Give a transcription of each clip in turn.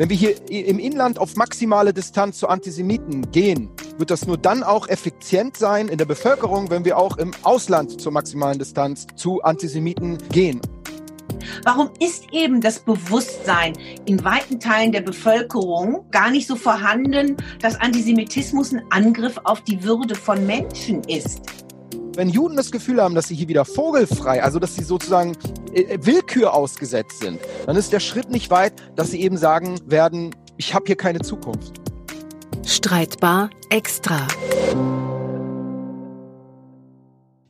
Wenn wir hier im Inland auf maximale Distanz zu Antisemiten gehen, wird das nur dann auch effizient sein in der Bevölkerung, wenn wir auch im Ausland zur maximalen Distanz zu Antisemiten gehen. Warum ist eben das Bewusstsein in weiten Teilen der Bevölkerung gar nicht so vorhanden, dass Antisemitismus ein Angriff auf die Würde von Menschen ist? Wenn Juden das Gefühl haben, dass sie hier wieder vogelfrei, also dass sie sozusagen äh, Willkür ausgesetzt sind, dann ist der Schritt nicht weit, dass sie eben sagen werden, ich habe hier keine Zukunft. Streitbar extra.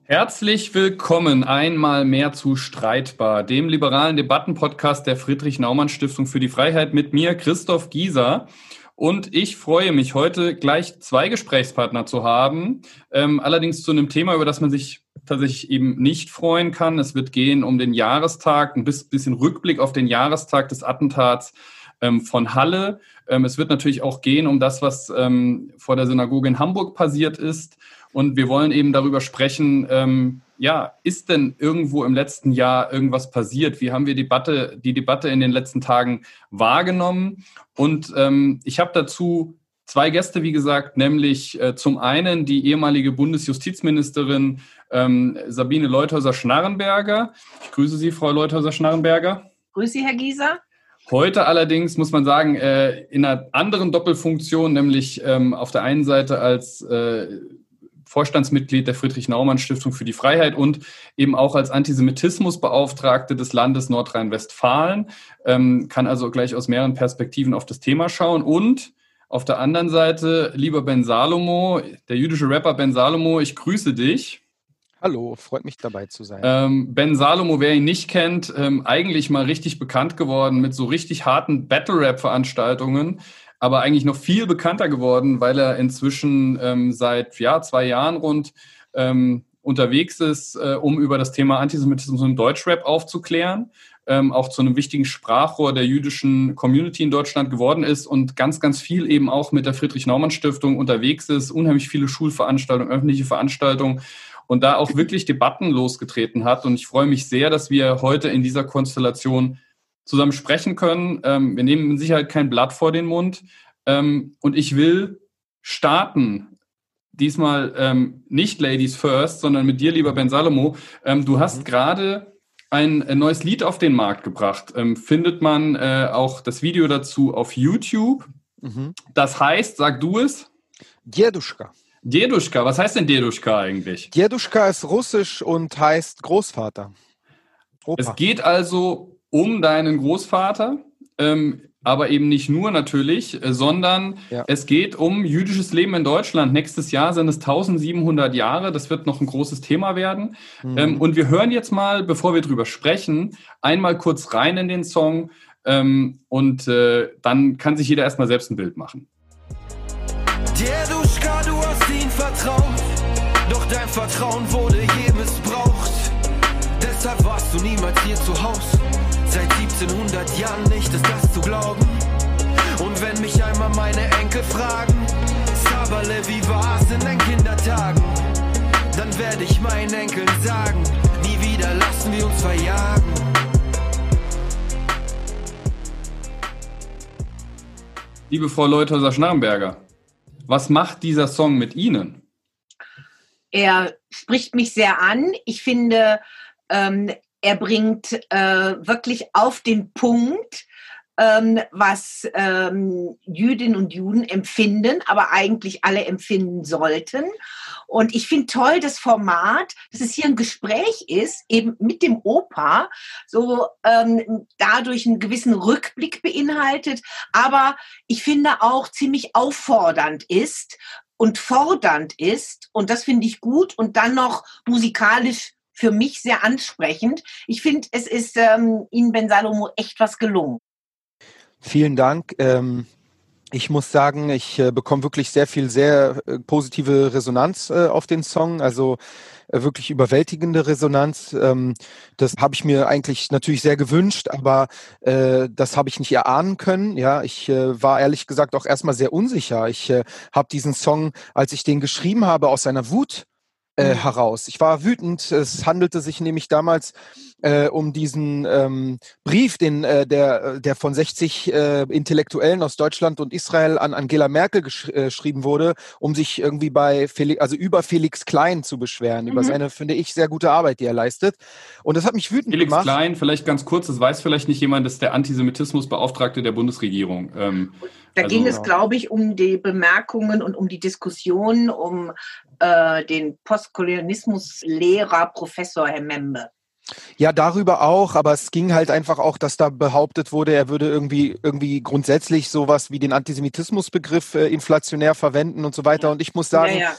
Herzlich willkommen einmal mehr zu Streitbar, dem liberalen Debattenpodcast der Friedrich Naumann Stiftung für die Freiheit mit mir, Christoph Gieser. Und ich freue mich heute gleich zwei Gesprächspartner zu haben, ähm, allerdings zu einem Thema, über das man sich tatsächlich eben nicht freuen kann. Es wird gehen um den Jahrestag, ein bisschen Rückblick auf den Jahrestag des Attentats ähm, von Halle. Ähm, es wird natürlich auch gehen um das, was ähm, vor der Synagoge in Hamburg passiert ist. Und wir wollen eben darüber sprechen, ähm, ja, ist denn irgendwo im letzten Jahr irgendwas passiert? Wie haben wir Debatte, die Debatte in den letzten Tagen wahrgenommen? Und ähm, ich habe dazu zwei Gäste, wie gesagt, nämlich äh, zum einen die ehemalige Bundesjustizministerin ähm, Sabine Leuthäuser-Schnarrenberger. Ich grüße Sie, Frau Leuthäuser-Schnarrenberger. Grüße Sie, Herr Gieser. Heute allerdings muss man sagen, äh, in einer anderen Doppelfunktion, nämlich ähm, auf der einen Seite als äh, Vorstandsmitglied der Friedrich-Naumann-Stiftung für die Freiheit und eben auch als Antisemitismusbeauftragte des Landes Nordrhein-Westfalen, ähm, kann also gleich aus mehreren Perspektiven auf das Thema schauen. Und auf der anderen Seite, lieber Ben Salomo, der jüdische Rapper Ben Salomo, ich grüße dich. Hallo, freut mich dabei zu sein. Ähm, ben Salomo, wer ihn nicht kennt, ähm, eigentlich mal richtig bekannt geworden mit so richtig harten Battle-Rap-Veranstaltungen aber eigentlich noch viel bekannter geworden, weil er inzwischen ähm, seit ja, zwei Jahren rund ähm, unterwegs ist, äh, um über das Thema Antisemitismus im Deutschrap aufzuklären, ähm, auch zu einem wichtigen Sprachrohr der jüdischen Community in Deutschland geworden ist und ganz, ganz viel eben auch mit der Friedrich-Naumann-Stiftung unterwegs ist, unheimlich viele Schulveranstaltungen, öffentliche Veranstaltungen und da auch wirklich Debatten losgetreten hat. Und ich freue mich sehr, dass wir heute in dieser Konstellation zusammen sprechen können. Ähm, wir nehmen mit Sicherheit kein Blatt vor den Mund. Ähm, und ich will starten. Diesmal ähm, nicht Ladies First, sondern mit dir, lieber Ben Salomo. Ähm, du hast mhm. gerade ein, ein, neues Lied auf den Markt gebracht. Ähm, findet man äh, auch das Video dazu auf YouTube. Mhm. Das heißt, sag du es? Djeduschka. Djeduschka, was heißt denn Djeduschka eigentlich? Djeduschka ist russisch und heißt Großvater. Opa. Es geht also um deinen Großvater, ähm, aber eben nicht nur natürlich, äh, sondern ja. es geht um jüdisches Leben in Deutschland. Nächstes Jahr sind es 1700 Jahre. Das wird noch ein großes Thema werden. Mhm. Ähm, und wir hören jetzt mal, bevor wir drüber sprechen, einmal kurz rein in den Song ähm, und äh, dann kann sich jeder erstmal selbst ein Bild machen. Deduschka, du hast ihn vertraut, doch dein Vertrauen wurde je missbraucht. Deshalb warst du niemals hier zu Hause. Seit 1700 Jahren nicht ist das zu glauben. Und wenn mich einmal meine Enkel fragen, Sabale, wie war's in deinen Kindertagen? Dann werde ich meinen Enkeln sagen, nie wieder lassen wir uns verjagen. Liebe Frau Leuthäuser-Schnarrenberger, was macht dieser Song mit Ihnen? Er spricht mich sehr an. Ich finde, ähm, er bringt äh, wirklich auf den Punkt, ähm, was ähm, Jüdinnen und Juden empfinden, aber eigentlich alle empfinden sollten. Und ich finde toll das Format, dass es hier ein Gespräch ist, eben mit dem Opa, so ähm, dadurch einen gewissen Rückblick beinhaltet, aber ich finde auch ziemlich auffordernd ist und fordernd ist. Und das finde ich gut und dann noch musikalisch für mich sehr ansprechend. Ich finde, es ist ähm, Ihnen, Ben Salomo, echt was gelungen. Vielen Dank. Ähm, ich muss sagen, ich äh, bekomme wirklich sehr viel, sehr äh, positive Resonanz äh, auf den Song. Also wirklich überwältigende Resonanz. Ähm, das habe ich mir eigentlich natürlich sehr gewünscht, aber das habe ich nicht erahnen können. Ja, ich war ehrlich gesagt auch erstmal sehr unsicher. Ich habe diesen Song, als ich den geschrieben habe, aus einer Wut äh, mhm. heraus. Ich war wütend. Es handelte sich nämlich damals äh, um diesen ähm, Brief, den äh, der der von 60 äh, Intellektuellen aus Deutschland und Israel an Angela Merkel gesch äh, geschrieben wurde, um sich irgendwie bei Felix, also über Felix Klein zu beschweren, mhm. über seine finde ich sehr gute Arbeit, die er leistet. Und das hat mich wütend Felix gemacht. Felix Klein, vielleicht ganz kurz, das weiß vielleicht nicht jemand, das ist der Antisemitismusbeauftragte der Bundesregierung. Ähm, da also, ging es, glaube ich, um die Bemerkungen und um die Diskussion um äh, den Postkolonialismuslehrer Professor Herr Membe. Ja, darüber auch, aber es ging halt einfach auch, dass da behauptet wurde, er würde irgendwie irgendwie grundsätzlich sowas wie den Antisemitismusbegriff äh, inflationär verwenden und so weiter. Und ich muss sagen, ja, ja.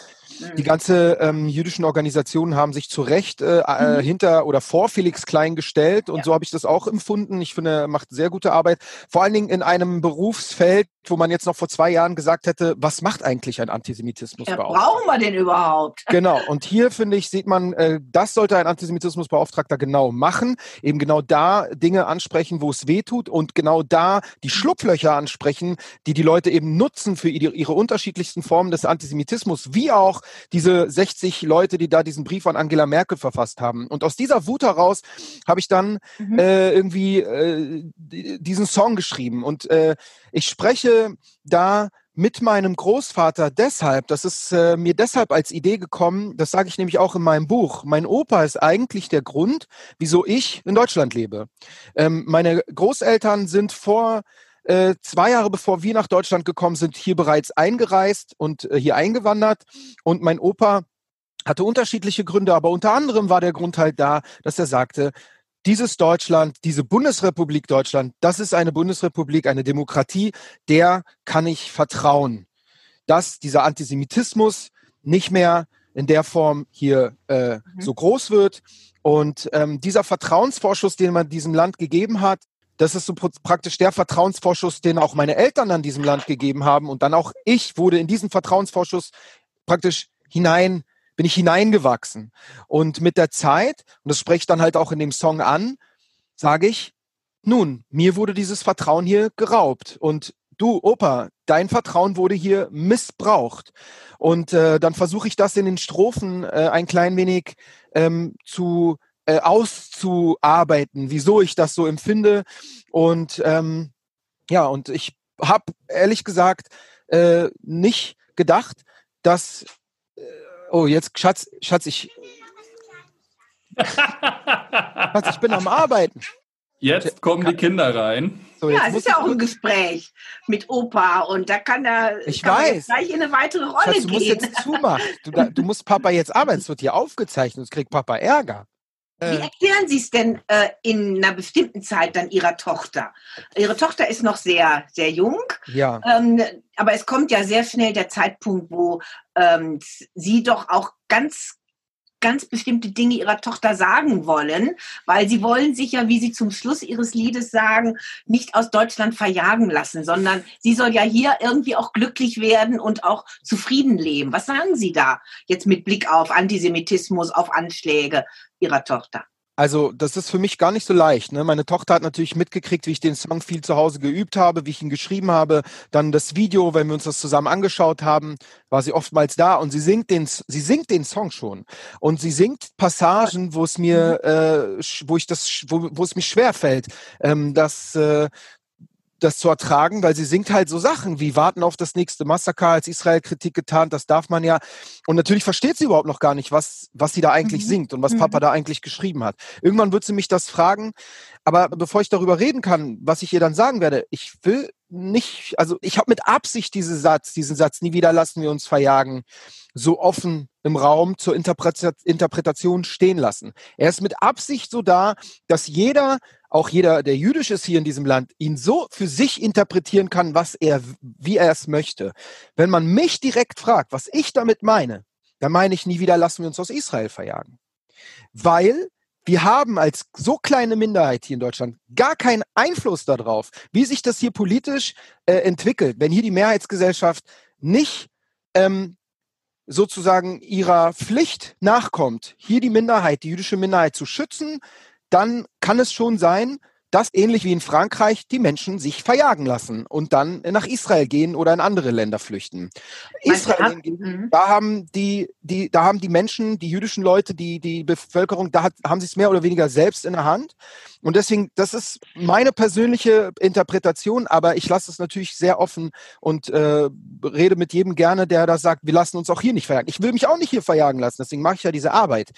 Die ganze ähm, jüdischen Organisationen haben sich zu Recht äh, äh, mhm. hinter oder vor Felix Klein gestellt und ja. so habe ich das auch empfunden. Ich finde, er macht sehr gute Arbeit. Vor allen Dingen in einem Berufsfeld, wo man jetzt noch vor zwei Jahren gesagt hätte, was macht eigentlich ein Antisemitismus? Ja, brauchen wir den überhaupt? Genau. Und hier finde ich, sieht man, äh, das sollte ein Antisemitismusbeauftragter genau machen. Eben genau da Dinge ansprechen, wo es weh tut und genau da die Schlupflöcher ansprechen, die die Leute eben nutzen für ihre, ihre unterschiedlichsten Formen des Antisemitismus, wie auch diese 60 Leute, die da diesen Brief an Angela Merkel verfasst haben. Und aus dieser Wut heraus habe ich dann mhm. äh, irgendwie äh, diesen Song geschrieben. Und äh, ich spreche da mit meinem Großvater deshalb, das ist äh, mir deshalb als Idee gekommen, das sage ich nämlich auch in meinem Buch. Mein Opa ist eigentlich der Grund, wieso ich in Deutschland lebe. Ähm, meine Großeltern sind vor äh, zwei Jahre bevor wir nach Deutschland gekommen sind, hier bereits eingereist und äh, hier eingewandert. Und mein Opa hatte unterschiedliche Gründe, aber unter anderem war der Grund halt da, dass er sagte, dieses Deutschland, diese Bundesrepublik Deutschland, das ist eine Bundesrepublik, eine Demokratie, der kann ich vertrauen, dass dieser Antisemitismus nicht mehr in der Form hier äh, mhm. so groß wird. Und ähm, dieser Vertrauensvorschuss, den man diesem Land gegeben hat, das ist so praktisch der Vertrauensvorschuss, den auch meine Eltern an diesem Land gegeben haben. Und dann auch ich wurde in diesen Vertrauensvorschuss praktisch hinein bin ich hineingewachsen. Und mit der Zeit, und das spreche ich dann halt auch in dem Song an, sage ich, nun, mir wurde dieses Vertrauen hier geraubt. Und du, Opa, dein Vertrauen wurde hier missbraucht. Und äh, dann versuche ich das in den Strophen äh, ein klein wenig ähm, zu äh, auszuarbeiten, wieso ich das so empfinde. Und ähm, ja, und ich habe ehrlich gesagt äh, nicht gedacht, dass Oh, jetzt, Schatz, Schatz, ich. Schatz, ich bin am Arbeiten. Jetzt kommen die Kinder rein. So, ja, es ist ja auch ein Gespräch mit Opa und da kann er ich kann weiß. gleich in eine weitere Rolle Schatz, du gehen. Du musst jetzt zumachen. Du, du, musst Papa jetzt arbeiten. Es wird hier aufgezeichnet. Es kriegt Papa Ärger. Wie äh. erklären Sie es denn äh, in einer bestimmten Zeit dann Ihrer Tochter? Ihre Tochter ist noch sehr, sehr jung. Ja. Ähm, aber es kommt ja sehr schnell der Zeitpunkt, wo ähm, Sie doch auch ganz ganz bestimmte Dinge ihrer Tochter sagen wollen, weil sie wollen sich ja, wie sie zum Schluss ihres Liedes sagen, nicht aus Deutschland verjagen lassen, sondern sie soll ja hier irgendwie auch glücklich werden und auch zufrieden leben. Was sagen Sie da jetzt mit Blick auf Antisemitismus, auf Anschläge Ihrer Tochter? Also, das ist für mich gar nicht so leicht. Ne? Meine Tochter hat natürlich mitgekriegt, wie ich den Song viel zu Hause geübt habe, wie ich ihn geschrieben habe. Dann das Video, wenn wir uns das zusammen angeschaut haben, war sie oftmals da und sie singt den, sie singt den Song schon. Und sie singt Passagen, wo es mir, äh, wo ich das, wo, wo es mich schwer fällt, ähm, das äh, das zu ertragen, weil sie singt halt so Sachen wie warten auf das nächste Massaker als Israel Kritik getan, das darf man ja. Und natürlich versteht sie überhaupt noch gar nicht, was, was sie da eigentlich mhm. singt und was mhm. Papa da eigentlich geschrieben hat. Irgendwann wird sie mich das fragen. Aber bevor ich darüber reden kann, was ich ihr dann sagen werde, ich will nicht, also ich habe mit Absicht diesen Satz, diesen Satz, nie wieder lassen wir uns verjagen, so offen im Raum zur Interpretation stehen lassen. Er ist mit Absicht so da, dass jeder auch jeder, der jüdisch ist hier in diesem Land, ihn so für sich interpretieren kann, was er, wie er es möchte. Wenn man mich direkt fragt, was ich damit meine, dann meine ich nie wieder, lassen wir uns aus Israel verjagen. Weil wir haben als so kleine Minderheit hier in Deutschland gar keinen Einfluss darauf, wie sich das hier politisch äh, entwickelt. Wenn hier die Mehrheitsgesellschaft nicht ähm, sozusagen ihrer Pflicht nachkommt, hier die Minderheit, die jüdische Minderheit zu schützen, dann kann es schon sein, dass ähnlich wie in Frankreich die Menschen sich verjagen lassen und dann nach Israel gehen oder in andere Länder flüchten. Israel hingegen, mhm. da haben die, die, da haben die Menschen, die jüdischen Leute, die, die Bevölkerung, da hat, haben sie es mehr oder weniger selbst in der Hand. Und deswegen, das ist meine persönliche Interpretation, aber ich lasse es natürlich sehr offen und äh, rede mit jedem gerne, der da sagt, wir lassen uns auch hier nicht verjagen. Ich will mich auch nicht hier verjagen lassen, deswegen mache ich ja diese Arbeit.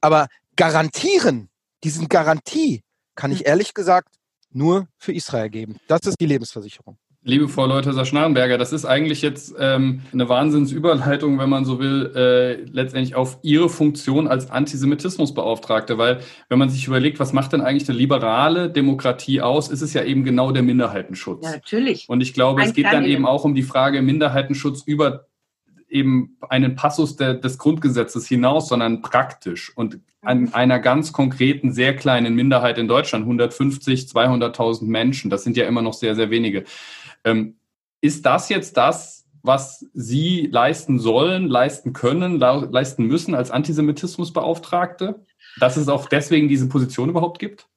Aber garantieren, diesen Garantie kann ich hm. ehrlich gesagt nur für Israel geben. Das ist die Lebensversicherung. Liebe Frau Leuthäuser-Schnarrenberger, das ist eigentlich jetzt ähm, eine Wahnsinnsüberleitung, wenn man so will, äh, letztendlich auf Ihre Funktion als Antisemitismusbeauftragte, weil wenn man sich überlegt, was macht denn eigentlich eine liberale Demokratie aus, ist es ja eben genau der Minderheitenschutz. Ja, natürlich. Und ich glaube, Ein es geht dann eben auch um die Frage Minderheitenschutz über eben einen Passus der, des Grundgesetzes hinaus, sondern praktisch und an mhm. einer ganz konkreten, sehr kleinen Minderheit in Deutschland, 150, 200.000 Menschen, das sind ja immer noch sehr, sehr wenige. Ähm, ist das jetzt das, was Sie leisten sollen, leisten können, leisten müssen als Antisemitismusbeauftragte? Dass es auch deswegen diese Position überhaupt gibt?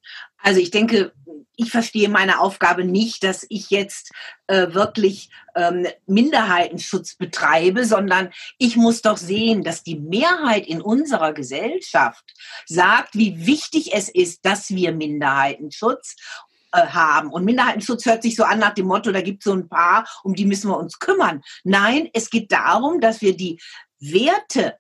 Also ich denke, ich verstehe meine Aufgabe nicht, dass ich jetzt äh, wirklich ähm, Minderheitenschutz betreibe, sondern ich muss doch sehen, dass die Mehrheit in unserer Gesellschaft sagt, wie wichtig es ist, dass wir Minderheitenschutz äh, haben. Und Minderheitenschutz hört sich so an nach dem Motto, da gibt es so ein paar, um die müssen wir uns kümmern. Nein, es geht darum, dass wir die Werte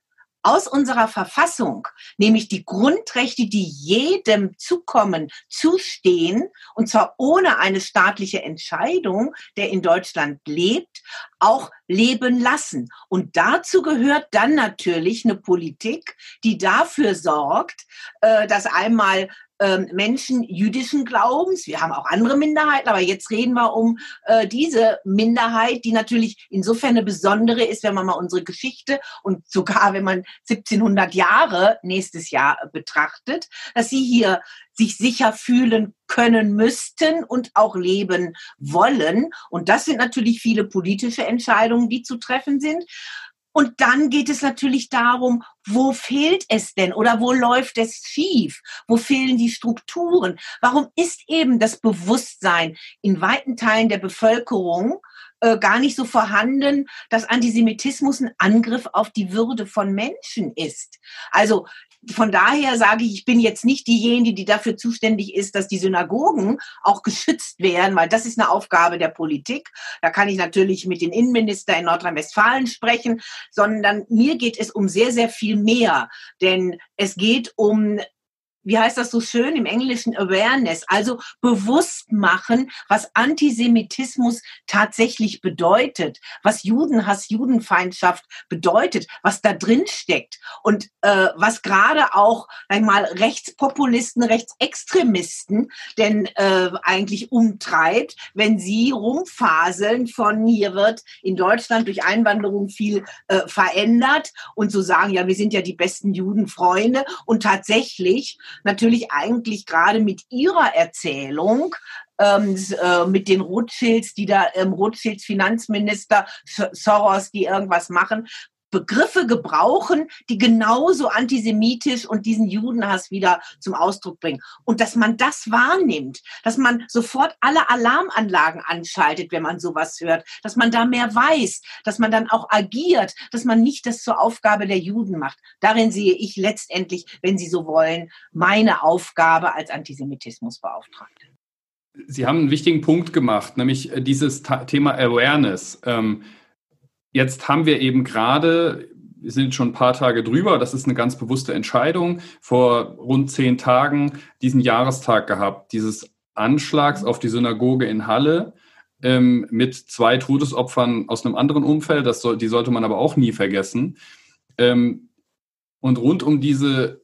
aus unserer Verfassung, nämlich die Grundrechte, die jedem zukommen, zustehen, und zwar ohne eine staatliche Entscheidung, der in Deutschland lebt, auch leben lassen. Und dazu gehört dann natürlich eine Politik, die dafür sorgt, äh, dass einmal ähm, Menschen jüdischen Glaubens. Wir haben auch andere Minderheiten, aber jetzt reden wir um äh, diese Minderheit, die natürlich insofern eine besondere ist, wenn man mal unsere Geschichte und sogar wenn man 1700 Jahre nächstes Jahr betrachtet, dass sie hier sich sicher fühlen können müssten und auch leben wollen. Und das sind natürlich viele politische Entscheidungen, die zu treffen sind. Und dann geht es natürlich darum, wo fehlt es denn oder wo läuft es schief? Wo fehlen die Strukturen? Warum ist eben das Bewusstsein in weiten Teilen der Bevölkerung äh, gar nicht so vorhanden, dass Antisemitismus ein Angriff auf die Würde von Menschen ist? Also von daher sage ich, ich bin jetzt nicht diejenige, die dafür zuständig ist, dass die Synagogen auch geschützt werden, weil das ist eine Aufgabe der Politik. Da kann ich natürlich mit den Innenminister in Nordrhein-Westfalen sprechen, sondern mir geht es um sehr, sehr viel mehr. Denn es geht um wie heißt das so schön im Englischen, Awareness, also bewusst machen, was Antisemitismus tatsächlich bedeutet, was Judenhass, Judenfeindschaft bedeutet, was da drin steckt. Und äh, was gerade auch einmal Rechtspopulisten, Rechtsextremisten denn äh, eigentlich umtreibt, wenn sie rumfaseln von hier wird in Deutschland durch Einwanderung viel äh, verändert und so sagen, ja, wir sind ja die besten Judenfreunde. Und tatsächlich natürlich eigentlich gerade mit ihrer Erzählung ähm, äh, mit den Rothschilds, die da ähm, Rothschilds Finanzminister Soros, die irgendwas machen, Begriffe gebrauchen, die genauso antisemitisch und diesen Judenhass wieder zum Ausdruck bringen. Und dass man das wahrnimmt, dass man sofort alle Alarmanlagen anschaltet, wenn man sowas hört, dass man da mehr weiß, dass man dann auch agiert, dass man nicht das zur Aufgabe der Juden macht. Darin sehe ich letztendlich, wenn Sie so wollen, meine Aufgabe als Antisemitismusbeauftragte. Sie haben einen wichtigen Punkt gemacht, nämlich dieses Thema Awareness. Ähm, Jetzt haben wir eben gerade, wir sind schon ein paar Tage drüber, das ist eine ganz bewusste Entscheidung, vor rund zehn Tagen diesen Jahrestag gehabt, dieses Anschlags auf die Synagoge in Halle ähm, mit zwei Todesopfern aus einem anderen Umfeld, das soll, die sollte man aber auch nie vergessen. Ähm, und rund um diese,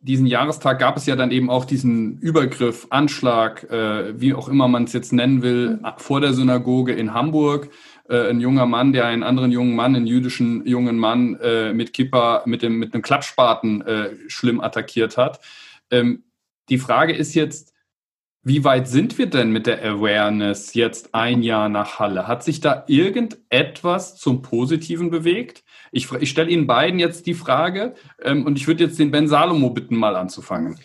diesen Jahrestag gab es ja dann eben auch diesen Übergriff, Anschlag, äh, wie auch immer man es jetzt nennen will, vor der Synagoge in Hamburg äh, ein junger Mann, der einen anderen jungen Mann, einen jüdischen jungen Mann äh, mit Kippa, mit, dem, mit einem Klappspaten äh, schlimm attackiert hat. Ähm, die Frage ist jetzt, wie weit sind wir denn mit der Awareness jetzt ein Jahr nach Halle? Hat sich da irgendetwas zum Positiven bewegt? Ich, ich stelle Ihnen beiden jetzt die Frage ähm, und ich würde jetzt den Ben Salomo bitten, mal anzufangen.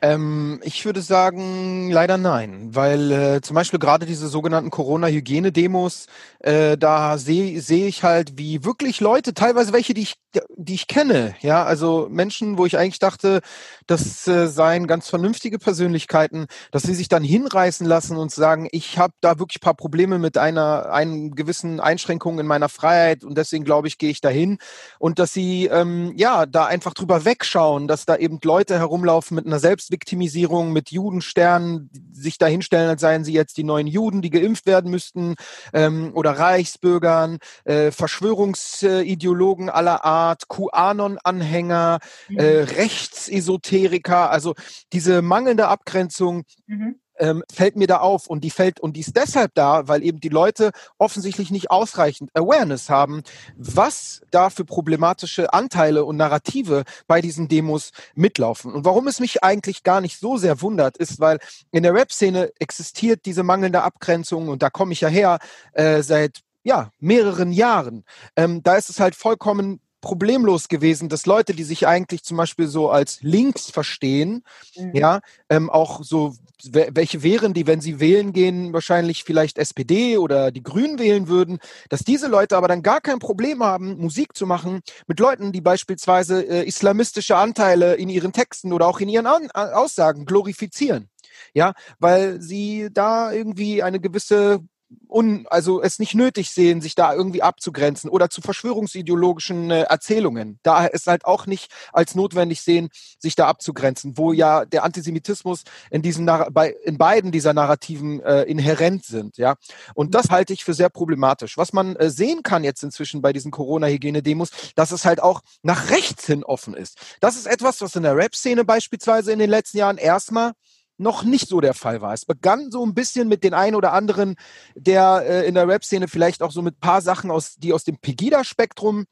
Ähm, ich würde sagen, leider nein, weil äh, zum Beispiel gerade diese sogenannten Corona-Hygiene-Demos, äh, da sehe seh ich halt, wie wirklich Leute, teilweise welche, die ich, die ich kenne, ja, also Menschen, wo ich eigentlich dachte, das äh, seien ganz vernünftige Persönlichkeiten, dass sie sich dann hinreißen lassen und sagen, ich habe da wirklich paar Probleme mit einer, einen gewissen Einschränkung in meiner Freiheit und deswegen glaube ich, gehe ich dahin. Und dass sie ähm, ja da einfach drüber wegschauen, dass da eben Leute herumlaufen mit einer Selbst Selbstviktimisierung mit Judensternen sich dahinstellen, als seien sie jetzt die neuen Juden, die geimpft werden müssten, ähm, oder Reichsbürgern, äh, Verschwörungsideologen aller Art, QAnon-Anhänger, mhm. äh, Rechtsesoteriker, also diese mangelnde Abgrenzung. Mhm ähm, fällt mir da auf und die fällt und die ist deshalb da, weil eben die Leute offensichtlich nicht ausreichend Awareness haben, was da für problematische Anteile und Narrative bei diesen Demos mitlaufen. Und warum es mich eigentlich gar nicht so sehr wundert, ist, weil in der Rap-Szene existiert diese mangelnde Abgrenzung und da komme ich ja her äh, seit ja, mehreren Jahren. Ähm, da ist es halt vollkommen problemlos gewesen, dass Leute, die sich eigentlich zum Beispiel so als links verstehen, mhm. ja, ähm, auch so, welche wären die, wenn sie wählen gehen, wahrscheinlich vielleicht SPD oder die Grünen wählen würden, dass diese Leute aber dann gar kein Problem haben, Musik zu machen mit Leuten, die beispielsweise äh, islamistische Anteile in ihren Texten oder auch in ihren An Aussagen glorifizieren. Ja, weil sie da irgendwie eine gewisse un, also es nicht nötig sehen, sich da irgendwie abzugrenzen oder zu verschwörungsideologischen äh, Erzählungen. Da es halt auch nicht als notwendig sehen, sich da abzugrenzen, wo ja der Antisemitismus in diesen bei, in beiden dieser Narrativen äh, inhärent sind, ja. Und das halte ich für sehr problematisch. Was man äh, sehen kann jetzt inzwischen bei diesen Corona-Hygiene-Demos, dass es halt auch nach rechts hin offen ist. Das ist etwas, was in der Rap-Szene beispielsweise in den letzten Jahren erstmal noch nicht so der Fall war. Es begann so ein bisschen mit den einen oder anderen, der äh, in der Rap-Szene vielleicht auch so mit paar Sachen aus, die aus dem Pegida-Spektrum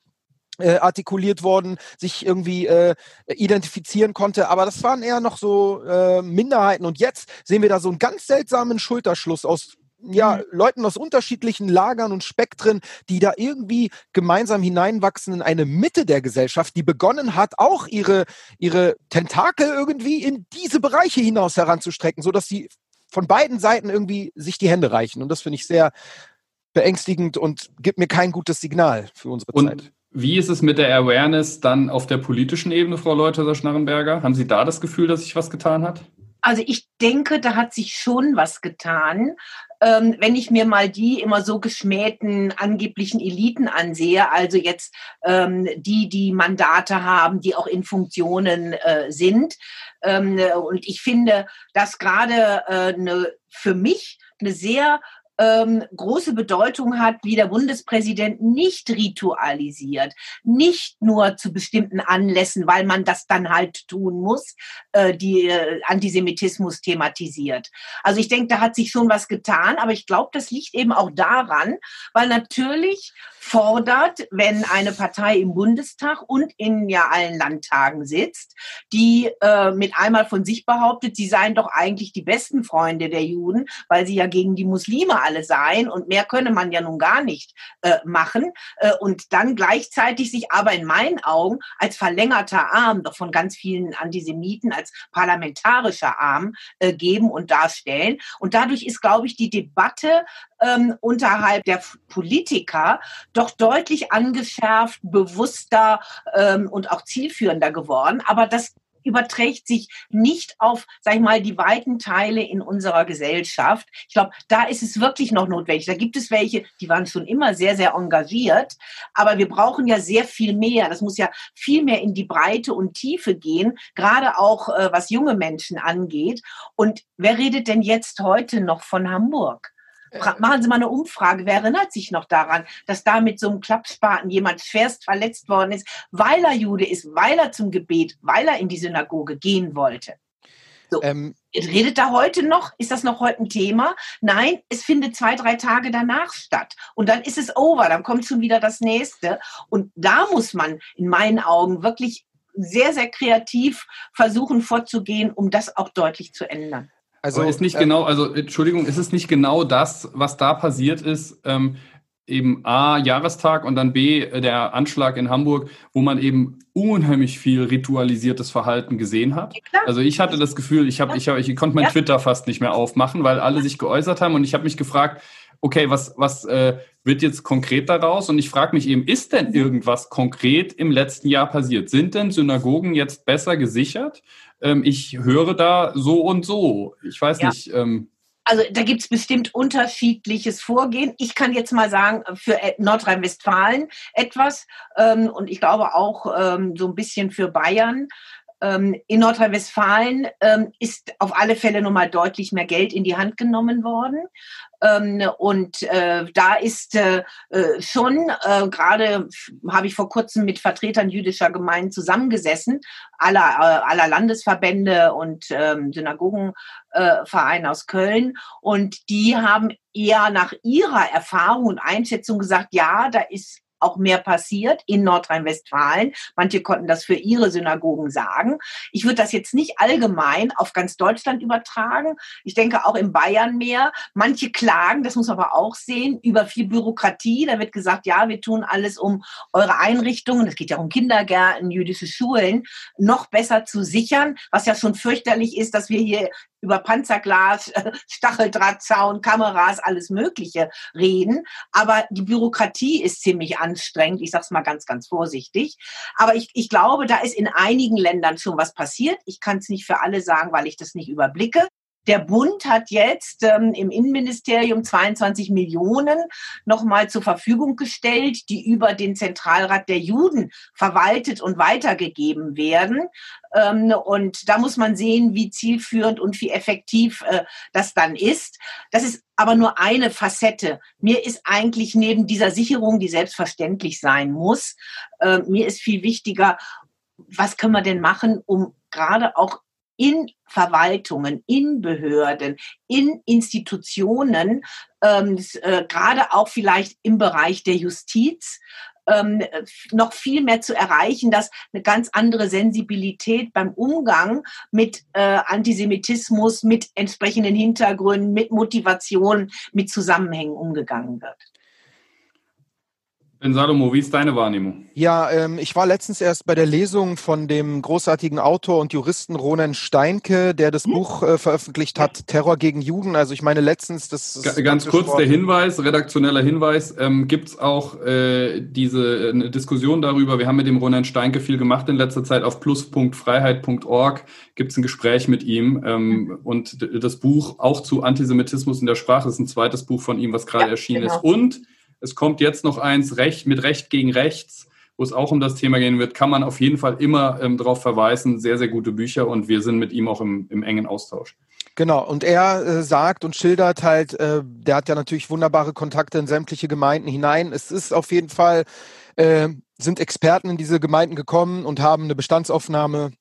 äh, artikuliert worden, sich irgendwie äh, identifizieren konnte. Aber das waren eher noch so äh, Minderheiten. Und jetzt sehen wir da so einen ganz seltsamen Schulterschluss aus ja, mhm. Leuten aus unterschiedlichen Lagern und Spektren, die da irgendwie gemeinsam hineinwachsen in eine Mitte der Gesellschaft, die begonnen hat, auch ihre, ihre Tentakel irgendwie in diese Bereiche hinaus heranzustrecken, sodass sie von beiden Seiten irgendwie sich die Hände reichen. Und das finde ich sehr beängstigend und gibt mir kein gutes Signal für unsere und Zeit. Wie ist es mit der Awareness dann auf der politischen Ebene, Frau Leutherer-Schnarrenberger? Haben Sie da das Gefühl, dass sich was getan hat? Also ich denke, da hat sich schon was getan ähm, wenn ich mir mal die immer so geschmähten angeblichen Eliten ansehe, also jetzt ähm, die, die Mandate haben, die auch in Funktionen äh, sind. Ähm, und ich finde, dass gerade äh, ne, für mich eine sehr ähm, große Bedeutung hat, wie der Bundespräsident nicht ritualisiert, nicht nur zu bestimmten Anlässen, weil man das dann halt tun muss, äh, die äh, Antisemitismus thematisiert. Also ich denke, da hat sich schon was getan, aber ich glaube, das liegt eben auch daran, weil natürlich fordert, wenn eine Partei im Bundestag und in ja allen Landtagen sitzt, die äh, mit einmal von sich behauptet, sie seien doch eigentlich die besten Freunde der Juden, weil sie ja gegen die Muslime alle seien und mehr könne man ja nun gar nicht äh, machen äh, und dann gleichzeitig sich aber in meinen Augen als verlängerter Arm doch von ganz vielen Antisemiten als parlamentarischer Arm äh, geben und darstellen und dadurch ist glaube ich die Debatte ähm, unterhalb der Politiker doch deutlich angeschärft, bewusster ähm, und auch zielführender geworden. Aber das überträgt sich nicht auf, sag ich mal, die weiten Teile in unserer Gesellschaft. Ich glaube, da ist es wirklich noch notwendig. Da gibt es welche, die waren schon immer sehr, sehr engagiert, aber wir brauchen ja sehr viel mehr. Das muss ja viel mehr in die Breite und Tiefe gehen, gerade auch äh, was junge Menschen angeht. Und wer redet denn jetzt heute noch von Hamburg? Machen Sie mal eine Umfrage. Wer erinnert sich noch daran, dass da mit so einem Klappspaten jemand schwerst verletzt worden ist, weil er Jude ist, weil er zum Gebet, weil er in die Synagoge gehen wollte? So. Ähm, Redet da heute noch? Ist das noch heute ein Thema? Nein, es findet zwei, drei Tage danach statt. Und dann ist es over, dann kommt schon wieder das nächste. Und da muss man in meinen Augen wirklich sehr, sehr kreativ versuchen vorzugehen, um das auch deutlich zu ändern. Also Aber ist nicht äh, genau, also Entschuldigung, ist es nicht genau das, was da passiert ist? Ähm, eben A, Jahrestag und dann B, äh, der Anschlag in Hamburg, wo man eben unheimlich viel ritualisiertes Verhalten gesehen hat. Ja, also ich hatte das Gefühl, ich, hab, ich, hab, ich konnte mein ja. Twitter fast nicht mehr aufmachen, weil alle sich geäußert haben und ich habe mich gefragt, okay, was, was äh, wird jetzt konkret daraus? Und ich frage mich eben, ist denn irgendwas konkret im letzten Jahr passiert? Sind denn Synagogen jetzt besser gesichert? Ähm, ich höre da so und so. Ich weiß ja. nicht. Ähm, also da gibt es bestimmt unterschiedliches Vorgehen. Ich kann jetzt mal sagen, für Nordrhein-Westfalen etwas ähm, und ich glaube auch ähm, so ein bisschen für Bayern. Ähm, in Nordrhein-Westfalen ähm, ist auf alle Fälle nochmal deutlich mehr Geld in die Hand genommen worden. Ähm, und äh, da ist äh, äh schon, äh, gerade habe ich vor kurzem mit Vertretern jüdischer Gemeinden zusammengesessen, aller, äh, aller Landesverbände und ähm, Synagogenvereine aus Köln. Und die haben eher nach ihrer Erfahrung und Einschätzung gesagt, ja, da ist auch mehr passiert in Nordrhein-Westfalen. Manche konnten das für ihre Synagogen sagen. Ich würde das jetzt nicht allgemein auf ganz Deutschland übertragen. Ich denke auch in Bayern mehr. Manche klagen, das muss man aber auch sehen, über viel Bürokratie. Da wird gesagt, ja, wir tun alles, um eure Einrichtungen, es geht ja um Kindergärten, jüdische Schulen, noch besser zu sichern, was ja schon fürchterlich ist, dass wir hier über Panzerglas, Stacheldrahtzaun, Kameras, alles Mögliche reden. Aber die Bürokratie ist ziemlich anstrengend. Ich sage es mal ganz, ganz vorsichtig. Aber ich, ich glaube, da ist in einigen Ländern schon was passiert. Ich kann es nicht für alle sagen, weil ich das nicht überblicke. Der Bund hat jetzt ähm, im Innenministerium 22 Millionen nochmal zur Verfügung gestellt, die über den Zentralrat der Juden verwaltet und weitergegeben werden. Ähm, und da muss man sehen, wie zielführend und wie effektiv äh, das dann ist. Das ist aber nur eine Facette. Mir ist eigentlich neben dieser Sicherung, die selbstverständlich sein muss, äh, mir ist viel wichtiger, was können wir denn machen, um gerade auch in Verwaltungen, in Behörden, in Institutionen, ähm, äh, gerade auch vielleicht im Bereich der Justiz, ähm, noch viel mehr zu erreichen, dass eine ganz andere Sensibilität beim Umgang mit äh, Antisemitismus, mit entsprechenden Hintergründen, mit Motivation, mit Zusammenhängen umgegangen wird. Ben Salomo, wie ist deine Wahrnehmung? Ja, ähm, ich war letztens erst bei der Lesung von dem großartigen Autor und Juristen Ronen Steinke, der das hm? Buch äh, veröffentlicht hat, Terror gegen Juden. Also ich meine letztens, das ist Ganz kurz der Hinweis, redaktioneller Hinweis, ähm, gibt es auch äh, diese äh, Diskussion darüber, wir haben mit dem Ronen Steinke viel gemacht in letzter Zeit, auf plus.freiheit.org gibt es ein Gespräch mit ihm ähm, hm. und das Buch auch zu Antisemitismus in der Sprache ist ein zweites Buch von ihm, was gerade ja, erschienen genau. ist. Und es kommt jetzt noch eins Recht, mit Recht gegen Rechts, wo es auch um das Thema gehen wird. Kann man auf jeden Fall immer ähm, darauf verweisen. Sehr, sehr gute Bücher und wir sind mit ihm auch im, im engen Austausch. Genau, und er äh, sagt und schildert halt, äh, der hat ja natürlich wunderbare Kontakte in sämtliche Gemeinden hinein. Es ist auf jeden Fall, äh, sind Experten in diese Gemeinden gekommen und haben eine Bestandsaufnahme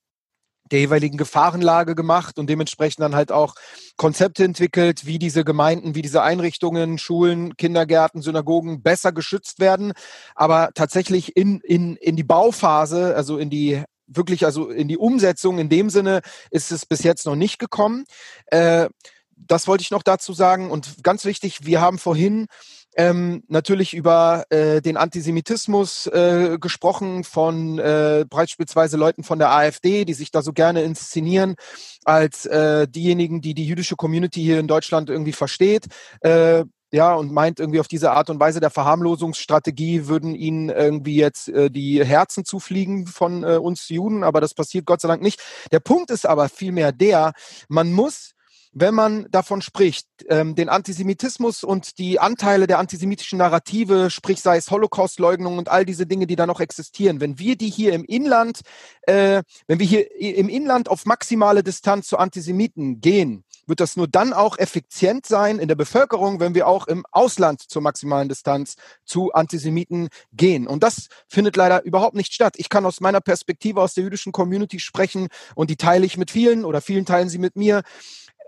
der jeweiligen Gefahrenlage gemacht und dementsprechend dann halt auch Konzepte entwickelt, wie diese Gemeinden, wie diese Einrichtungen, Schulen, Kindergärten, Synagogen besser geschützt werden. Aber tatsächlich in, in, in die Bauphase, also in die wirklich, also in die Umsetzung in dem Sinne ist es bis jetzt noch nicht gekommen. Äh, das wollte ich noch dazu sagen. Und ganz wichtig, wir haben vorhin ähm, natürlich über äh, den Antisemitismus äh, gesprochen von äh, beispielsweise Leuten von der AfD, die sich da so gerne inszenieren als äh, diejenigen, die die jüdische Community hier in Deutschland irgendwie versteht. Äh, ja, und meint irgendwie auf diese Art und Weise der Verharmlosungsstrategie würden ihnen irgendwie jetzt äh, die Herzen zufliegen von äh, uns Juden, aber das passiert Gott sei Dank nicht. Der Punkt ist aber vielmehr der, man muss wenn man davon spricht, ähm, den Antisemitismus und die Anteile der antisemitischen Narrative, sprich sei es Holocaustleugnung und all diese Dinge, die da noch existieren, wenn wir die hier im Inland, äh, wenn wir hier im Inland auf maximale Distanz zu Antisemiten gehen, wird das nur dann auch effizient sein in der Bevölkerung, wenn wir auch im Ausland zur maximalen Distanz zu Antisemiten gehen. Und das findet leider überhaupt nicht statt. Ich kann aus meiner Perspektive aus der jüdischen Community sprechen und die teile ich mit vielen oder vielen teilen sie mit mir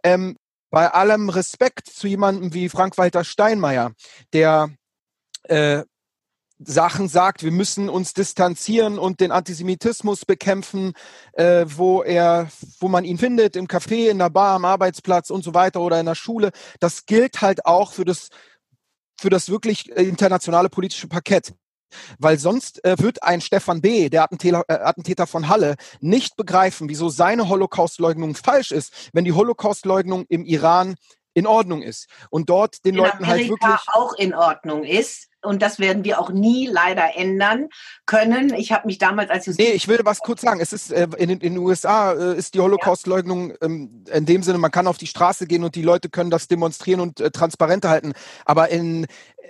ähm, bei allem Respekt zu jemandem wie Frank-Walter Steinmeier, der äh, Sachen sagt, wir müssen uns distanzieren und den Antisemitismus bekämpfen, äh, wo er, wo man ihn findet, im Café, in der Bar, am Arbeitsplatz und so weiter oder in der Schule. Das gilt halt auch für das für das wirklich internationale politische Parkett. Weil sonst äh, wird ein Stefan B., der Attentäter, äh, Attentäter von Halle, nicht begreifen, wieso seine Holocaustleugnung falsch ist, wenn die Holocaustleugnung im Iran in Ordnung ist und dort den in Leuten halt Amerika wirklich auch in Ordnung ist. Und das werden wir auch nie leider ändern können. Ich habe mich damals als Justiz Nee, ich will was kurz sagen. Es ist äh, in, in den USA äh, ist die Holocaustleugnung ähm, in dem Sinne, man kann auf die Straße gehen und die Leute können das demonstrieren und äh, Transparente halten. Aber in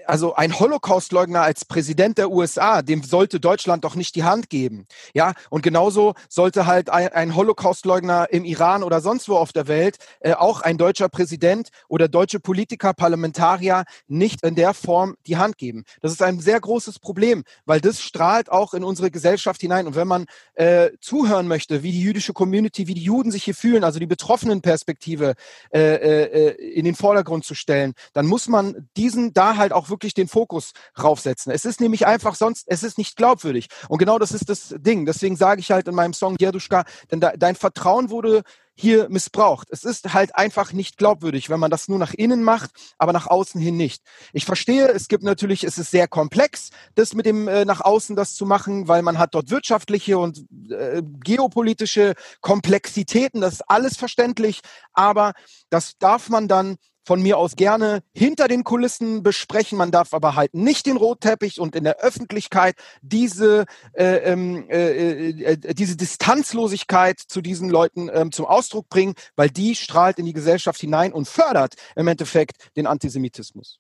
also ein Holocaustleugner als Präsident der USA, dem sollte Deutschland doch nicht die Hand geben. Ja, und genauso sollte halt ein, ein Holocaustleugner im Iran oder sonst wo auf der Welt äh, auch ein deutscher Präsident oder deutsche Politiker, Parlamentarier nicht in der Form die Hand geben. Das ist ein sehr großes Problem, weil das strahlt auch in unsere Gesellschaft hinein. Und wenn man äh, zuhören möchte, wie die jüdische Community, wie die Juden sich hier fühlen, also die betroffenen Perspektive äh, äh, in den Vordergrund zu stellen, dann muss man diesen da halt auch wirklich den Fokus raufsetzen. Es ist nämlich einfach sonst, es ist nicht glaubwürdig. Und genau das ist das Ding. Deswegen sage ich halt in meinem Song Jeduschka, denn de dein Vertrauen wurde hier missbraucht. Es ist halt einfach nicht glaubwürdig, wenn man das nur nach innen macht, aber nach außen hin nicht. Ich verstehe, es gibt natürlich, es ist sehr komplex, das mit dem äh, nach außen das zu machen, weil man hat dort wirtschaftliche und äh, geopolitische Komplexitäten, das ist alles verständlich, aber das darf man dann von mir aus gerne hinter den Kulissen besprechen. Man darf aber halt nicht den Rotteppich und in der Öffentlichkeit diese, äh, ähm, äh, äh, diese Distanzlosigkeit zu diesen Leuten ähm, zum Ausdruck bringen, weil die strahlt in die Gesellschaft hinein und fördert im Endeffekt den Antisemitismus.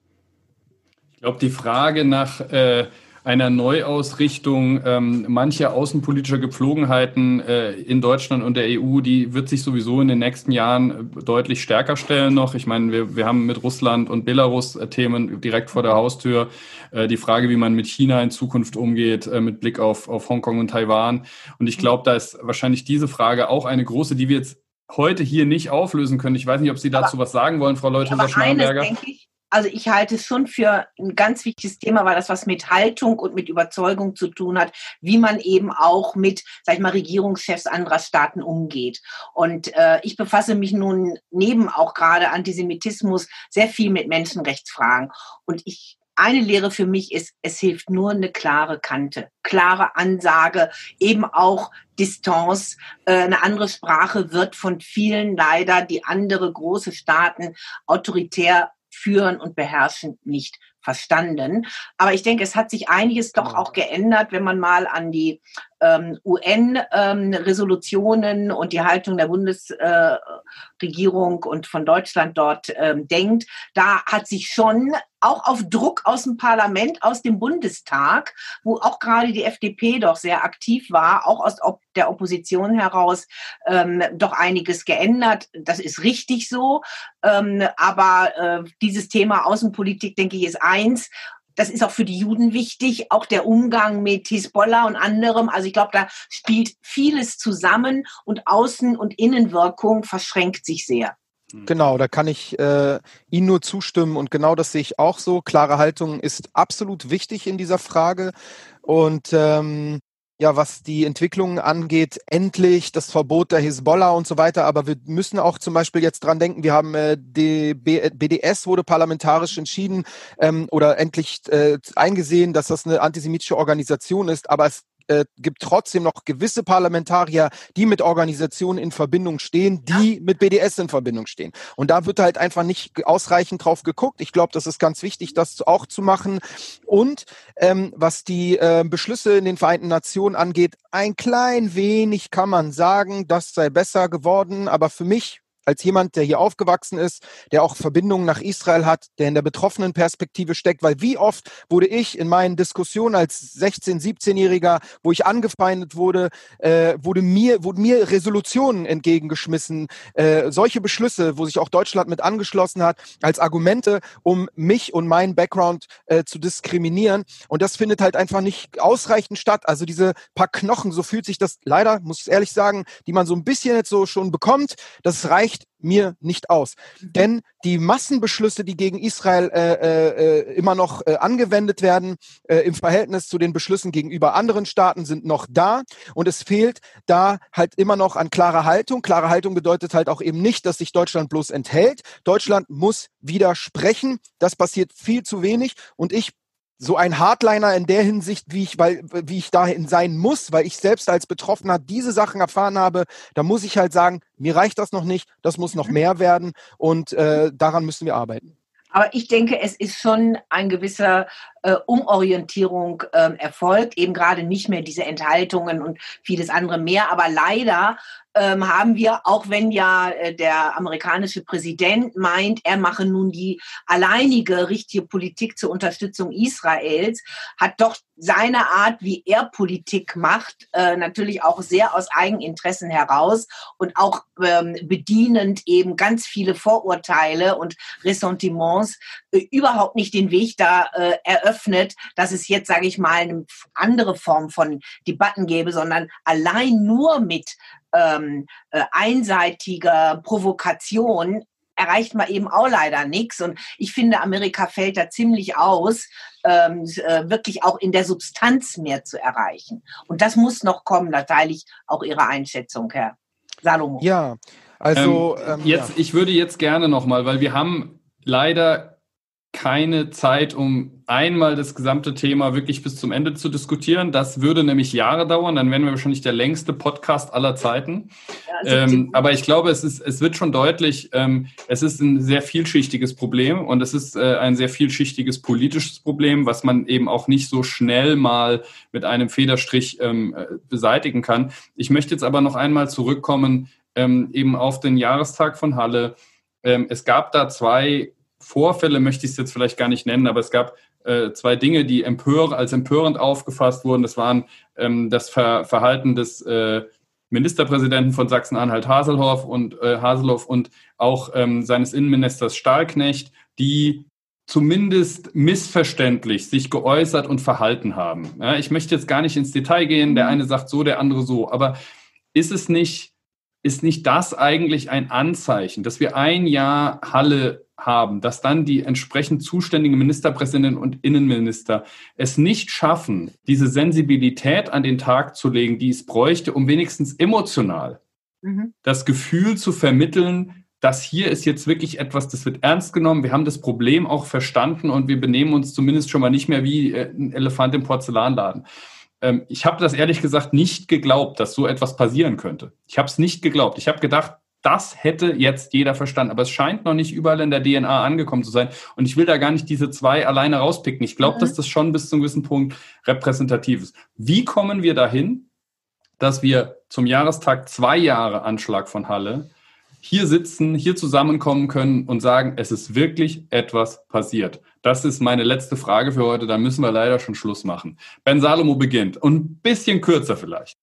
Ich glaube, die Frage nach äh, einer Neuausrichtung ähm, mancher außenpolitischer Gepflogenheiten äh, in Deutschland und der EU, die wird sich sowieso in den nächsten Jahren äh, deutlich stärker stellen noch. Ich meine, wir, wir haben mit Russland und Belarus äh, Themen direkt vor der Haustür. Äh, die Frage, wie man mit China in Zukunft umgeht, äh, mit Blick auf, auf Hongkong und Taiwan. Und ich glaube, da ist wahrscheinlich diese Frage auch eine große, die wir jetzt heute hier nicht auflösen können. Ich weiß nicht, ob Sie dazu aber, was sagen wollen, Frau Leuthäuser-Schnarrenberger. Denke ich, also ich halte es schon für ein ganz wichtiges Thema, weil das was mit Haltung und mit Überzeugung zu tun hat, wie man eben auch mit, sag ich mal, Regierungschefs anderer Staaten umgeht. Und äh, ich befasse mich nun neben auch gerade Antisemitismus sehr viel mit Menschenrechtsfragen. Und ich eine Lehre für mich ist, es hilft nur eine klare Kante, klare Ansage, eben auch Distanz. Äh, eine andere Sprache wird von vielen leider, die andere große Staaten autoritär führen und beherrschen nicht verstanden. Aber ich denke, es hat sich einiges doch genau. auch geändert, wenn man mal an die ähm, UN-Resolutionen ähm, und die Haltung der Bundesregierung äh, und von Deutschland dort ähm, denkt. Da hat sich schon auch auf Druck aus dem Parlament, aus dem Bundestag, wo auch gerade die FDP doch sehr aktiv war, auch aus der Opposition heraus, ähm, doch einiges geändert. Das ist richtig so. Ähm, aber äh, dieses Thema Außenpolitik, denke ich, ist eins. Das ist auch für die Juden wichtig, auch der Umgang mit Hisbollah und anderem. Also ich glaube, da spielt vieles zusammen und Außen- und Innenwirkung verschränkt sich sehr. Genau, da kann ich äh, Ihnen nur zustimmen und genau das sehe ich auch so. Klare Haltung ist absolut wichtig in dieser Frage und ähm, ja, was die Entwicklungen angeht, endlich das Verbot der Hisbollah und so weiter. Aber wir müssen auch zum Beispiel jetzt dran denken, wir haben äh, die B BDS wurde parlamentarisch entschieden ähm, oder endlich äh, eingesehen, dass das eine antisemitische Organisation ist. Aber es äh, gibt trotzdem noch gewisse Parlamentarier, die mit Organisationen in Verbindung stehen, die ja. mit BDS in Verbindung stehen. Und da wird halt einfach nicht ausreichend drauf geguckt. Ich glaube, das ist ganz wichtig, das auch zu machen. Und ähm, was die äh, Beschlüsse in den Vereinten Nationen angeht, ein klein wenig kann man sagen, das sei besser geworden. Aber für mich als jemand, der hier aufgewachsen ist, der auch Verbindungen nach Israel hat, der in der betroffenen Perspektive steckt, weil wie oft wurde ich in meinen Diskussionen als 16-, 17-Jähriger, wo ich angefeindet wurde, äh, wurde mir, wurden mir Resolutionen entgegengeschmissen, äh, solche Beschlüsse, wo sich auch Deutschland mit angeschlossen hat, als Argumente, um mich und meinen Background äh, zu diskriminieren. Und das findet halt einfach nicht ausreichend statt. Also diese paar Knochen, so fühlt sich das leider, muss ich ehrlich sagen, die man so ein bisschen jetzt so schon bekommt, das reicht reicht mir nicht aus. Denn die Massenbeschlüsse, die gegen Israel äh, äh, immer noch äh, angewendet werden, äh, im Verhältnis zu den Beschlüssen gegenüber anderen Staaten, sind noch da. Und es fehlt da halt immer noch an klarer Haltung. Klare Haltung bedeutet halt auch eben nicht, dass sich Deutschland bloß enthält. Deutschland muss widersprechen. Das passiert viel zu wenig. Und ich so ein Hardliner in der Hinsicht, wie ich, weil, wie ich dahin sein muss, weil ich selbst als Betroffener diese Sachen erfahren habe, da muss ich halt sagen, mir reicht das noch nicht, das muss noch mehr werden und äh, daran müssen wir arbeiten. Aber ich denke, es ist schon ein gewisser äh, Umorientierung äh, erfolgt, eben gerade nicht mehr diese Enthaltungen und vieles andere mehr. Aber leider ähm, haben wir, auch wenn ja äh, der amerikanische Präsident meint, er mache nun die alleinige richtige Politik zur Unterstützung Israels, hat doch seine Art, wie er Politik macht, äh, natürlich auch sehr aus Eigeninteressen heraus und auch ähm, bedienend eben ganz viele Vorurteile und Ressentiments äh, überhaupt nicht den Weg da äh, eröffnet, dass es jetzt, sage ich mal, eine andere Form von Debatten gäbe, sondern allein nur mit ähm, äh, einseitiger Provokation erreicht man eben auch leider nichts. Und ich finde, Amerika fällt da ziemlich aus, ähm, äh, wirklich auch in der Substanz mehr zu erreichen. Und das muss noch kommen. Da teile ich auch Ihre Einschätzung, Herr Salomo. Ja, also ähm, ähm, jetzt, ja. ich würde jetzt gerne nochmal, weil wir haben leider keine Zeit, um einmal das gesamte Thema wirklich bis zum Ende zu diskutieren. Das würde nämlich Jahre dauern. Dann wären wir wahrscheinlich der längste Podcast aller Zeiten. Ja, ähm, aber ich glaube, es, ist, es wird schon deutlich, ähm, es ist ein sehr vielschichtiges Problem und es ist äh, ein sehr vielschichtiges politisches Problem, was man eben auch nicht so schnell mal mit einem Federstrich ähm, äh, beseitigen kann. Ich möchte jetzt aber noch einmal zurückkommen ähm, eben auf den Jahrestag von Halle. Ähm, es gab da zwei Vorfälle möchte ich es jetzt vielleicht gar nicht nennen, aber es gab äh, zwei Dinge, die empör als empörend aufgefasst wurden. Das waren ähm, das Ver Verhalten des äh, Ministerpräsidenten von Sachsen-Anhalt Haselhoff und äh, Haselhoff und auch ähm, seines Innenministers Stahlknecht, die zumindest missverständlich sich geäußert und verhalten haben. Ja, ich möchte jetzt gar nicht ins Detail gehen, der eine sagt so, der andere so, aber ist es nicht, ist nicht das eigentlich ein Anzeichen, dass wir ein Jahr Halle haben, dass dann die entsprechend zuständigen Ministerpräsidenten und Innenminister es nicht schaffen, diese Sensibilität an den Tag zu legen, die es bräuchte, um wenigstens emotional mhm. das Gefühl zu vermitteln, dass hier ist jetzt wirklich etwas, das wird ernst genommen, wir haben das Problem auch verstanden und wir benehmen uns zumindest schon mal nicht mehr wie äh, ein Elefant im Porzellanladen. Ähm, ich habe das ehrlich gesagt nicht geglaubt, dass so etwas passieren könnte. Ich habe es nicht geglaubt. Ich habe gedacht, das hätte jetzt jeder verstanden. Aber es scheint noch nicht überall in der DNA angekommen zu sein. Und ich will da gar nicht diese zwei alleine rauspicken. Ich glaube, mhm. dass das schon bis zu einem gewissen Punkt repräsentativ ist. Wie kommen wir dahin, dass wir zum Jahrestag zwei Jahre Anschlag von Halle hier sitzen, hier zusammenkommen können und sagen, es ist wirklich etwas passiert. Das ist meine letzte Frage für heute. Da müssen wir leider schon Schluss machen. Ben Salomo beginnt und ein bisschen kürzer vielleicht.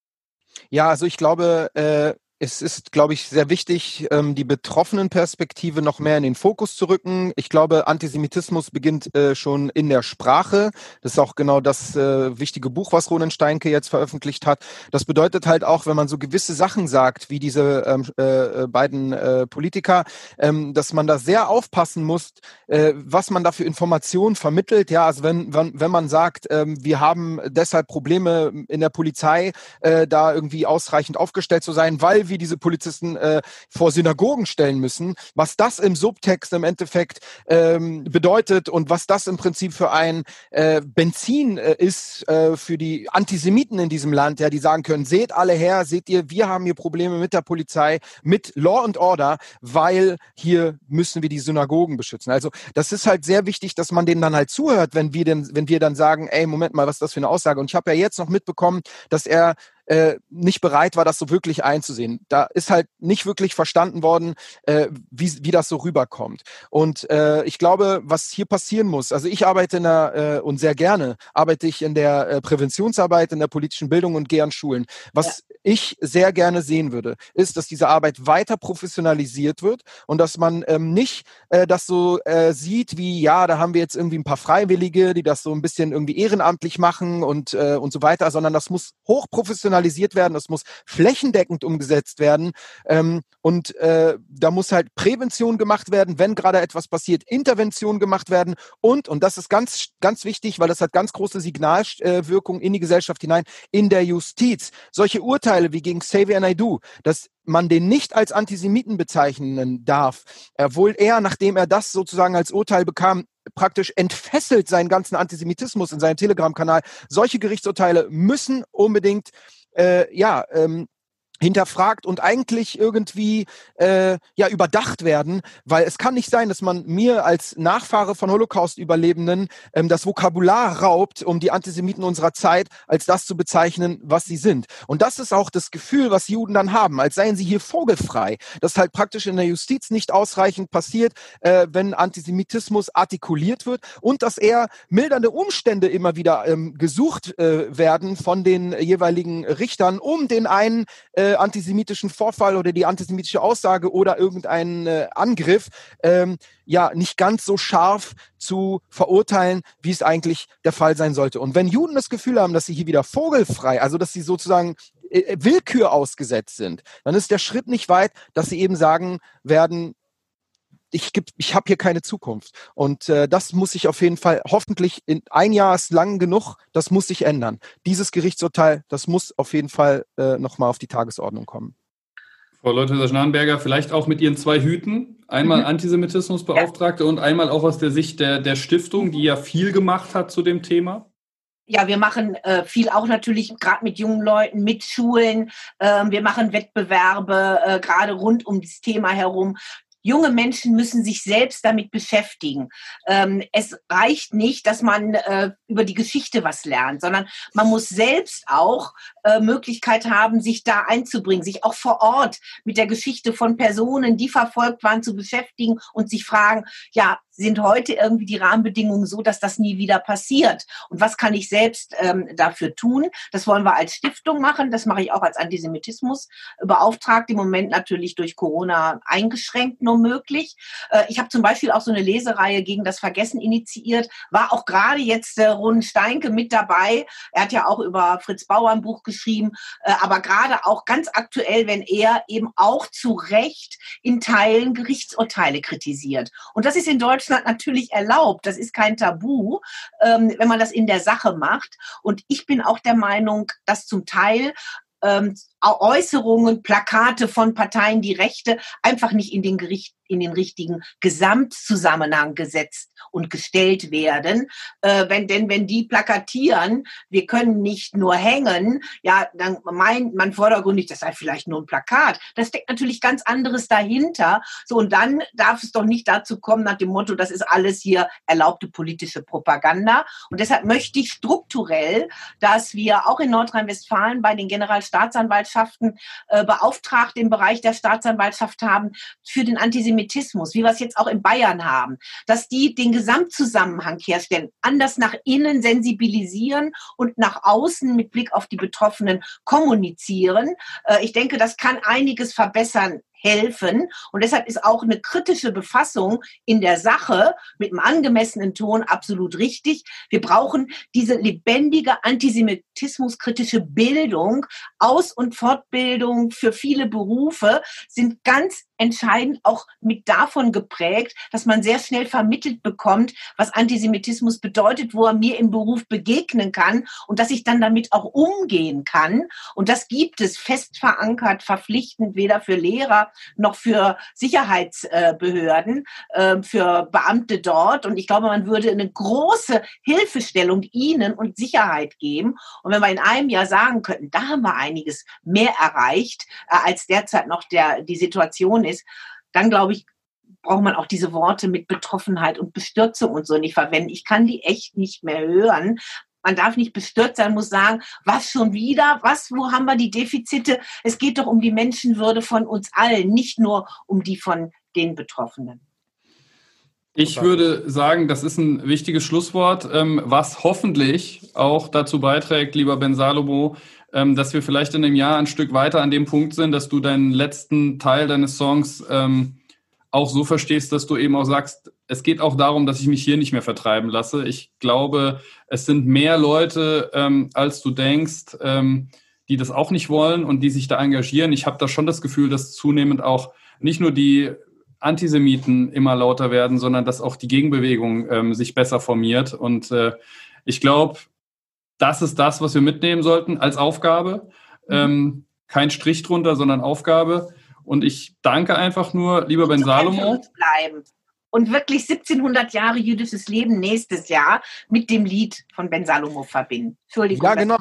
Ja, also ich glaube, äh, es ist, glaube ich, sehr wichtig, ähm, die betroffenen Perspektive noch mehr in den Fokus zu rücken. Ich glaube, Antisemitismus beginnt äh, schon in der Sprache. Das ist auch genau das äh, wichtige Buch, was Ronen Steinke jetzt veröffentlicht hat. Das bedeutet halt auch, wenn man so gewisse Sachen sagt, wie diese ähm, äh, beiden Politiker, ähm, dass man da sehr aufpassen muss, was man da für Informationen vermittelt. Ja, also wenn, wenn, wenn man sagt, wir haben deshalb Probleme in der Polizei, da irgendwie ausreichend aufgestellt zu sein, weil wir wir diese Polizisten äh, vor Synagogen stellen müssen, was das im Subtext im Endeffekt ähm, bedeutet und was das im Prinzip für ein äh, Benzin äh, ist äh, für die Antisemiten in diesem Land, ja, die sagen können, seht alle her, seht ihr, wir haben hier Probleme mit der Polizei, mit Law and Order, weil hier müssen wir die Synagogen beschützen. Also das ist halt sehr wichtig, dass man denen dann halt zuhört, wenn wir denn, wenn wir dann sagen, ey, Moment mal, was ist das für eine Aussage? Und ich habe ja jetzt noch mitbekommen, dass er äh, nicht bereit war, das so wirklich einzusehen. Da ist halt nicht wirklich verstanden worden, äh, wie, wie das so rüberkommt. Und äh, ich glaube, was hier passieren muss, also ich arbeite in der, äh, und sehr gerne arbeite ich in der äh, Präventionsarbeit, in der politischen Bildung und gehe an Schulen. Was ich sehr gerne sehen würde, ist, dass diese Arbeit weiter professionalisiert wird und dass man ähm, nicht äh, das so äh, sieht wie, ja, da haben wir jetzt irgendwie ein paar Freiwillige, die das so ein bisschen irgendwie ehrenamtlich machen und, äh, und so weiter, sondern das muss hoch professionalisiert werden, das muss flächendeckend umgesetzt werden ähm, und äh, da muss halt Prävention gemacht werden, wenn gerade etwas passiert, Intervention gemacht werden und, und das ist ganz, ganz wichtig, weil das hat ganz große Signalwirkung in die Gesellschaft hinein, in der Justiz. Solche Urteile wie gegen Xavier Naidoo, dass man den nicht als Antisemiten bezeichnen darf, obwohl er, nachdem er das sozusagen als Urteil bekam, praktisch entfesselt seinen ganzen Antisemitismus in seinem Telegram-Kanal. Solche Gerichtsurteile müssen unbedingt äh, ja ähm, hinterfragt und eigentlich irgendwie äh, ja überdacht werden, weil es kann nicht sein, dass man mir als Nachfahre von Holocaust-Überlebenden ähm, das Vokabular raubt, um die Antisemiten unserer Zeit als das zu bezeichnen, was sie sind. Und das ist auch das Gefühl, was Juden dann haben, als seien sie hier vogelfrei. Das halt praktisch in der Justiz nicht ausreichend passiert, äh, wenn Antisemitismus artikuliert wird und dass eher mildernde Umstände immer wieder ähm, gesucht äh, werden von den jeweiligen Richtern, um den einen äh, äh, antisemitischen Vorfall oder die antisemitische Aussage oder irgendeinen äh, Angriff ähm, ja nicht ganz so scharf zu verurteilen, wie es eigentlich der Fall sein sollte. Und wenn Juden das Gefühl haben, dass sie hier wieder vogelfrei, also dass sie sozusagen äh, Willkür ausgesetzt sind, dann ist der Schritt nicht weit, dass sie eben sagen werden, ich, ich habe hier keine Zukunft. Und äh, das muss sich auf jeden Fall, hoffentlich in ein Jahr ist lang genug, das muss sich ändern. Dieses Gerichtsurteil, das muss auf jeden Fall äh, nochmal auf die Tagesordnung kommen. Frau Leuthäuser-Schnarrenberger, vielleicht auch mit Ihren zwei Hüten. Einmal mhm. Antisemitismusbeauftragte ja. und einmal auch aus der Sicht der, der Stiftung, die ja viel gemacht hat zu dem Thema. Ja, wir machen äh, viel auch natürlich gerade mit jungen Leuten, mit Schulen. Ähm, wir machen Wettbewerbe äh, gerade rund um das Thema herum junge Menschen müssen sich selbst damit beschäftigen. Ähm, es reicht nicht, dass man äh, über die Geschichte was lernt, sondern man muss selbst auch äh, Möglichkeit haben, sich da einzubringen, sich auch vor Ort mit der Geschichte von Personen, die verfolgt waren, zu beschäftigen und sich fragen, ja, sind heute irgendwie die Rahmenbedingungen so, dass das nie wieder passiert? Und was kann ich selbst ähm, dafür tun? Das wollen wir als Stiftung machen. Das mache ich auch als Antisemitismus beauftragt. Im Moment natürlich durch Corona eingeschränkt nur möglich. Äh, ich habe zum Beispiel auch so eine Lesereihe gegen das Vergessen initiiert. War auch gerade jetzt äh, Ron Steinke mit dabei. Er hat ja auch über Fritz Bauer ein Buch geschrieben. Äh, aber gerade auch ganz aktuell, wenn er eben auch zu Recht in Teilen Gerichtsurteile kritisiert. Und das ist in Deutschland Deutschland natürlich erlaubt. Das ist kein Tabu, ähm, wenn man das in der Sache macht. Und ich bin auch der Meinung, dass zum Teil ähm, Äußerungen, Plakate von Parteien, die Rechte einfach nicht in den Gericht, in den richtigen Gesamtzusammenhang gesetzt und gestellt werden. Äh, wenn, denn wenn die plakatieren, wir können nicht nur hängen, ja, dann meint man vordergründig, das sei vielleicht nur ein Plakat. Das steckt natürlich ganz anderes dahinter. So, und dann darf es doch nicht dazu kommen nach dem Motto, das ist alles hier erlaubte politische Propaganda. Und deshalb möchte ich strukturell, dass wir auch in Nordrhein-Westfalen bei den Generalstaatsanwaltschaften äh, beauftragt im Bereich der Staatsanwaltschaft haben für den Antisemitismus, wie wir es jetzt auch in Bayern haben, dass die den Gesamtzusammenhang herstellen, anders nach innen sensibilisieren und nach außen mit Blick auf die Betroffenen kommunizieren. Äh, ich denke, das kann einiges verbessern helfen. Und deshalb ist auch eine kritische Befassung in der Sache mit einem angemessenen Ton absolut richtig. Wir brauchen diese lebendige antisemitismuskritische Bildung. Aus- und Fortbildung für viele Berufe sind ganz entscheidend auch mit davon geprägt, dass man sehr schnell vermittelt bekommt, was Antisemitismus bedeutet, wo er mir im Beruf begegnen kann und dass ich dann damit auch umgehen kann. Und das gibt es fest verankert, verpflichtend, weder für Lehrer noch für Sicherheitsbehörden, ähm, für Beamte dort. Und ich glaube, man würde eine große Hilfestellung ihnen und Sicherheit geben. Und wenn wir in einem Jahr sagen könnten, da haben wir einiges mehr erreicht, äh, als derzeit noch der, die Situation ist, dann glaube ich, braucht man auch diese Worte mit Betroffenheit und Bestürzung und so nicht verwenden. Ich kann die echt nicht mehr hören, man darf nicht bestürzt sein, muss sagen, was schon wieder, was, wo haben wir die Defizite? Es geht doch um die Menschenwürde von uns allen, nicht nur um die von den Betroffenen. Ich würde sagen, das ist ein wichtiges Schlusswort, ähm, was hoffentlich auch dazu beiträgt, lieber Ben Salomo, ähm, dass wir vielleicht in einem Jahr ein Stück weiter an dem Punkt sind, dass du deinen letzten Teil deines Songs ähm, auch so verstehst, dass du eben auch sagst, es geht auch darum, dass ich mich hier nicht mehr vertreiben lasse. Ich glaube, es sind mehr Leute, ähm, als du denkst, ähm, die das auch nicht wollen und die sich da engagieren. Ich habe da schon das Gefühl, dass zunehmend auch nicht nur die Antisemiten immer lauter werden, sondern dass auch die Gegenbewegung ähm, sich besser formiert. Und äh, ich glaube, das ist das, was wir mitnehmen sollten als Aufgabe. Mhm. Ähm, kein Strich drunter, sondern Aufgabe. Und ich danke einfach nur, lieber Ben Salomo. Bleiben und wirklich 1700 Jahre jüdisches Leben nächstes Jahr mit dem Lied von Ben Salomo verbinden. Entschuldigung. Ja, genau.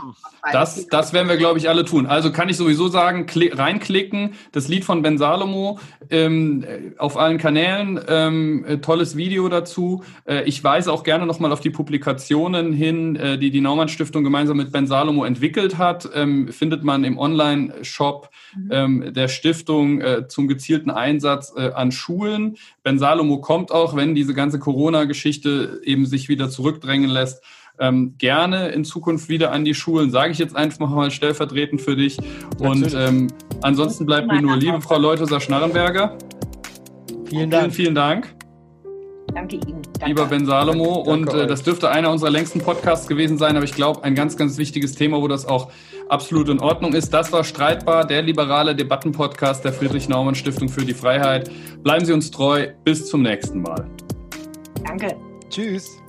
Das, das werden wir, glaube ich, alle tun. Also kann ich sowieso sagen, reinklicken, das Lied von Ben Salomo ähm, auf allen Kanälen, ähm, äh, tolles Video dazu. Äh, ich weise auch gerne nochmal auf die Publikationen hin, äh, die die Naumann Stiftung gemeinsam mit Ben Salomo entwickelt hat. Ähm, findet man im Online-Shop mhm. ähm, der Stiftung äh, zum gezielten Einsatz äh, an Schulen. Ben Salomo kommt auch, wenn diese ganze Corona-Geschichte eben sich wieder zurückdrängen lässt ähm, gerne in Zukunft wieder an die Schulen, sage ich jetzt einfach mal stellvertretend für dich. Und ähm, ansonsten bleibt mir nur, liebe Frau Leutheser-Schnarrenberger. Vielen Dank. Vielen, vielen Dank. Danke Ihnen. Danke. Lieber Ben Salomo. und äh, das dürfte einer unserer längsten Podcasts gewesen sein, aber ich glaube, ein ganz, ganz wichtiges Thema, wo das auch absolut in Ordnung ist. Das war Streitbar, der liberale Debattenpodcast der Friedrich-Naumann-Stiftung für die Freiheit. Bleiben Sie uns treu. Bis zum nächsten Mal. Danke. Tschüss.